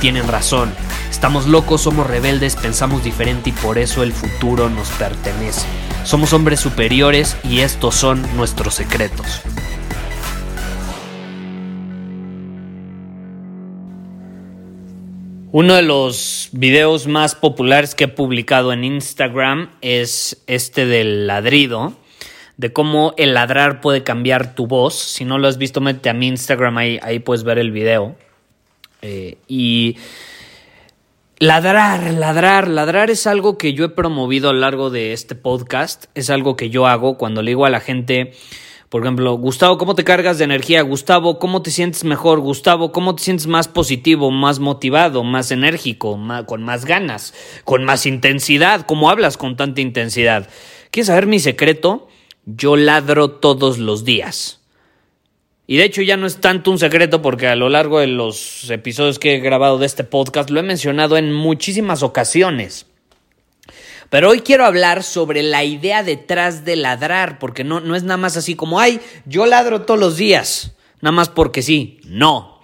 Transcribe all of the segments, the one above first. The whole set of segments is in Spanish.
tienen razón. Estamos locos, somos rebeldes, pensamos diferente y por eso el futuro nos pertenece. Somos hombres superiores y estos son nuestros secretos. Uno de los videos más populares que he publicado en Instagram es este del ladrido, de cómo el ladrar puede cambiar tu voz. Si no lo has visto, mete a mi Instagram, ahí, ahí puedes ver el video. Eh, y ladrar, ladrar, ladrar es algo que yo he promovido a lo largo de este podcast. Es algo que yo hago cuando le digo a la gente, por ejemplo, Gustavo, ¿cómo te cargas de energía? Gustavo, ¿cómo te sientes mejor? Gustavo, ¿cómo te sientes más positivo, más motivado, más enérgico, con más ganas, con más intensidad? ¿Cómo hablas con tanta intensidad? ¿Quieres saber mi secreto? Yo ladro todos los días. Y de hecho ya no es tanto un secreto porque a lo largo de los episodios que he grabado de este podcast lo he mencionado en muchísimas ocasiones. Pero hoy quiero hablar sobre la idea detrás de ladrar, porque no, no es nada más así como, ay, yo ladro todos los días, nada más porque sí, no.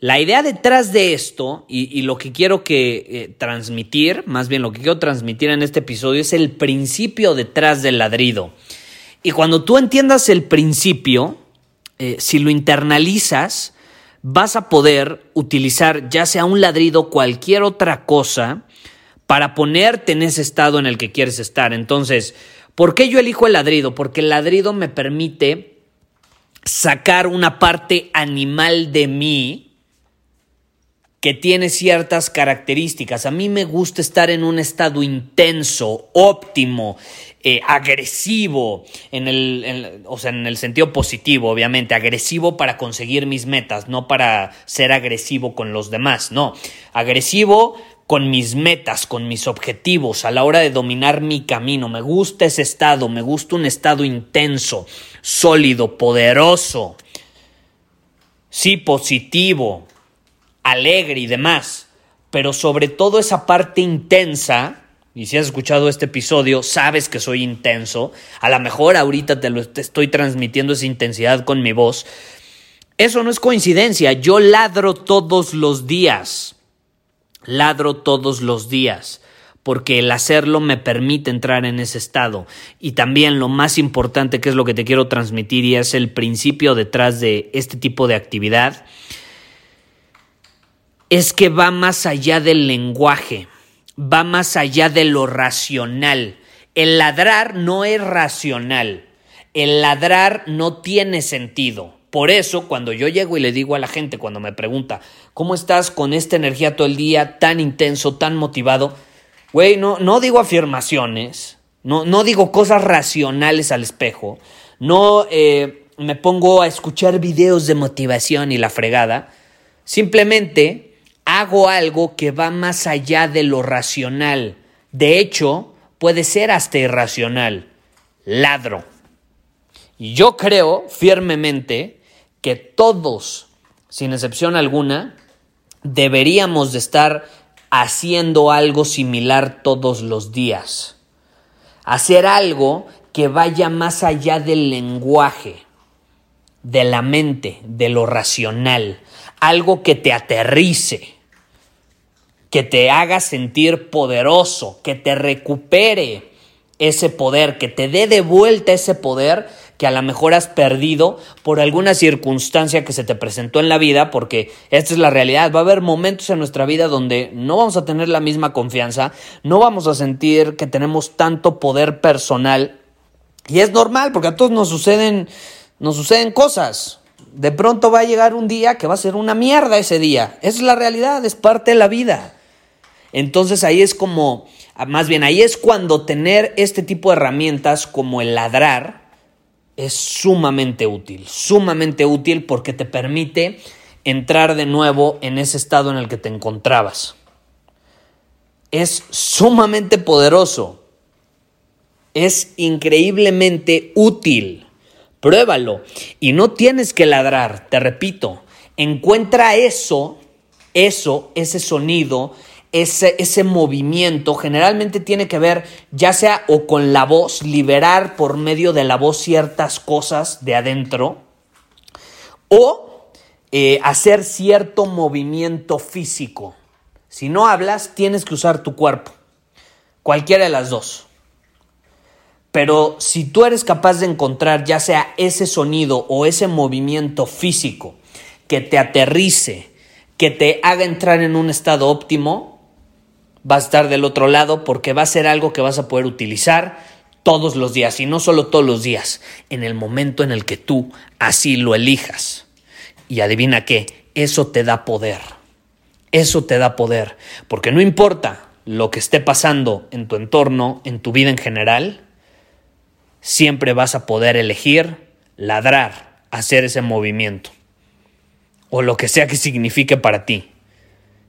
La idea detrás de esto y, lo que quiero que eh, transmitir, más bien lo que quiero transmitir en este episodio es el principio detrás del ladrido. Y cuando tú entiendas el principio, eh, si lo internalizas, vas a poder utilizar ya sea un ladrido cualquier otra cosa para ponerte en ese estado en el que quieres estar. Entonces, ¿por qué yo elijo el ladrido? Porque el ladrido me permite sacar una parte animal de mí que tiene ciertas características. A mí me gusta estar en un estado intenso, óptimo, eh, agresivo, en el, o sea, en el sentido positivo, obviamente, agresivo para conseguir mis metas, no para ser agresivo con los demás, no, agresivo con mis metas, con mis objetivos, a la hora de dominar mi camino. Me gusta ese estado, me gusta un estado intenso, sólido, poderoso, sí, positivo, alegre y demás, pero sobre todo esa parte intensa, y si has escuchado este episodio, sabes que soy intenso, a lo mejor ahorita te lo estoy transmitiendo esa intensidad con mi voz. Eso no es coincidencia, yo ladro todos los días. Ladro todos los días porque el hacerlo me permite entrar en ese estado. Y también lo más importante que es lo que te quiero transmitir y es el principio detrás de este tipo de actividad, es que va más allá del lenguaje, va más allá de lo racional. El ladrar no es racional, el ladrar no tiene sentido. Por eso, cuando yo llego y le digo a la gente, cuando me pregunta, ¿cómo estás con esta energía todo el día, tan intenso, tan motivado? Güey, no, no digo afirmaciones, no, no digo cosas racionales al espejo, no eh, me pongo a escuchar videos de motivación y la fregada. Simplemente hago algo que va más allá de lo racional. De hecho, puede ser hasta irracional. Ladro. Y yo creo firmemente que todos, sin excepción alguna, deberíamos de estar haciendo algo similar todos los días. Hacer algo que vaya más allá del lenguaje, de la mente, de lo racional. Algo que te aterrice que te haga sentir poderoso, que te recupere ese poder, que te dé de vuelta ese poder que a lo mejor has perdido por alguna circunstancia que se te presentó en la vida, porque esta es la realidad. Va a haber momentos en nuestra vida donde no vamos a tener la misma confianza, no vamos a sentir que tenemos tanto poder personal. Y es normal, porque a todos nos suceden, nos suceden cosas. De pronto va a llegar un día que va a ser una mierda ese día. Esa es la realidad, es parte de la vida. Entonces ahí es como, más bien ahí es cuando tener este tipo de herramientas como el ladrar es sumamente útil, sumamente útil porque te permite entrar de nuevo en ese estado en el que te encontrabas. Es sumamente poderoso, es increíblemente útil. Pruébalo y no tienes que ladrar, te repito, encuentra eso, eso, ese sonido, ese, ese, movimiento generalmente tiene que ver ya sea o con la voz, liberar por medio de la voz ciertas cosas de adentro, o eh, hacer cierto movimiento físico. Si no hablas, tienes que usar tu cuerpo, cualquiera de las dos. Pero si tú eres capaz de encontrar ya sea ese sonido o ese movimiento físico que te aterrice, que te haga entrar en un estado óptimo, va a estar del otro lado porque va a ser algo que vas a poder utilizar todos los días y no solo todos los días, en el momento en el que tú así lo elijas. Y adivina qué, eso te da poder. Eso te da poder, porque no importa lo que esté pasando en tu entorno, en tu vida en general, siempre vas a poder elegir ladrar, hacer ese movimiento, o lo que sea que signifique para ti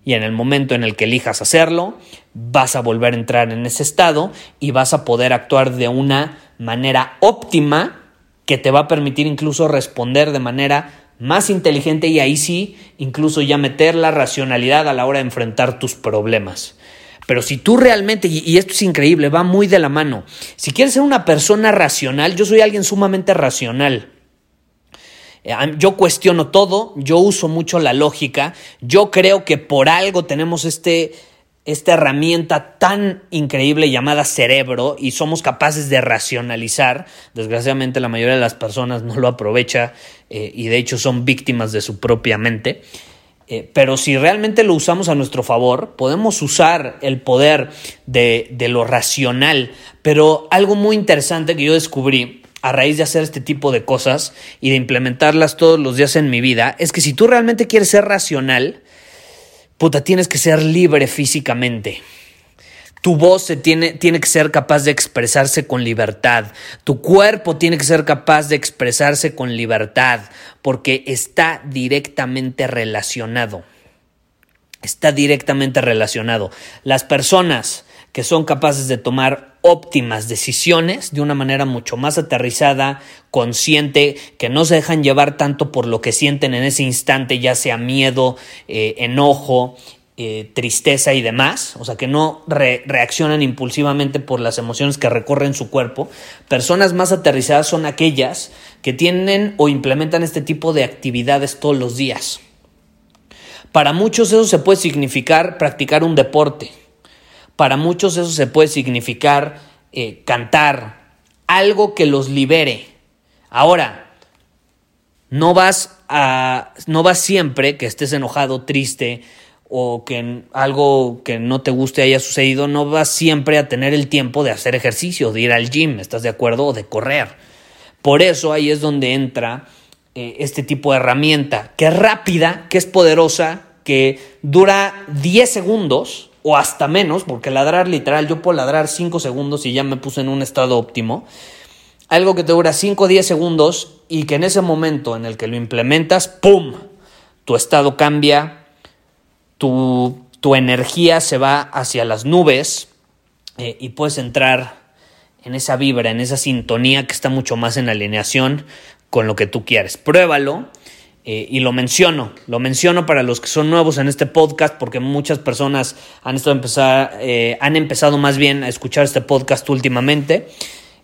y en el momento en el que elijas hacerlo, vas a volver a entrar en ese estado y vas a poder actuar de una manera óptima que te va a permitir incluso responder de manera más inteligente y ahí sí, incluso ya meter la racionalidad a la hora de enfrentar tus problemas. Pero si tú realmente, y esto es increíble, va muy de la mano, si quieres ser una persona racional, yo soy alguien sumamente racional, yo cuestiono todo, yo uso mucho la lógica, yo creo que por algo tenemos este, esta herramienta tan increíble llamada cerebro y somos capaces de racionalizar. Desgraciadamente la mayoría de las personas no lo aprovecha eh, y de hecho son víctimas de su propia mente. Eh, pero si realmente lo usamos a nuestro favor, podemos usar el poder de, de lo racional. Pero algo muy interesante que yo descubrí a raíz de hacer este tipo de cosas y de implementarlas todos los días en mi vida es que si tú realmente quieres ser racional, puta, tienes que ser libre físicamente. Tu voz tiene, tiene que ser capaz de expresarse con libertad. Tu cuerpo tiene que ser capaz de expresarse con libertad porque está directamente relacionado. Está directamente relacionado. Las personas que son capaces de tomar óptimas decisiones de una manera mucho más aterrizada, consciente, que no se dejan llevar tanto por lo que sienten en ese instante, ya sea miedo, eh, enojo, eh, tristeza y demás, o sea, que no reaccionan impulsivamente por las emociones que recorren su cuerpo. Personas más aterrizadas son aquellas que tienen o implementan este tipo de actividades todos los días. Para muchos eso se puede significar practicar un deporte, para muchos eso se puede significar eh, cantar, algo que los libere. Ahora, no vas a, no vas siempre que estés enojado, triste o que algo que no te guste haya sucedido, no vas siempre a tener el tiempo de hacer ejercicio, de ir al gym, ¿estás de acuerdo? O de correr. Por eso ahí es donde entra eh, este tipo de herramienta, que es rápida, que es poderosa, que dura 10 segundos o hasta menos, porque ladrar literal, yo puedo ladrar 5 segundos y ya me puse en un estado óptimo. Algo que te dura 5 o 10 segundos y que en ese momento en el que lo implementas, ¡pum! Tu estado cambia, tu, tu energía se va hacia las nubes eh, y puedes entrar en esa vibra, en esa sintonía que está mucho más en alineación con lo que tú quieres. Pruébalo eh, y lo menciono, lo menciono para los que son nuevos en este podcast, porque muchas personas han, estado empezar, eh, han empezado más bien a escuchar este podcast últimamente.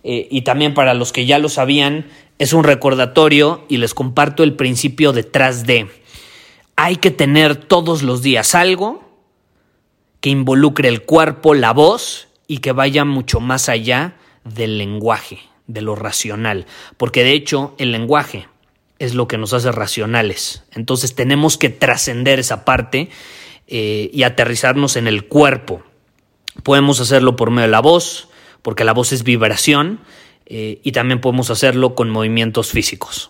Eh, y también para los que ya lo sabían, es un recordatorio y les comparto el principio detrás de. Hay que tener todos los días algo que involucre el cuerpo, la voz y que vaya mucho más allá del lenguaje, de lo racional. Porque de hecho el lenguaje es lo que nos hace racionales. Entonces tenemos que trascender esa parte eh, y aterrizarnos en el cuerpo. Podemos hacerlo por medio de la voz, porque la voz es vibración, eh, y también podemos hacerlo con movimientos físicos.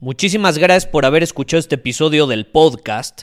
Muchísimas gracias por haber escuchado este episodio del podcast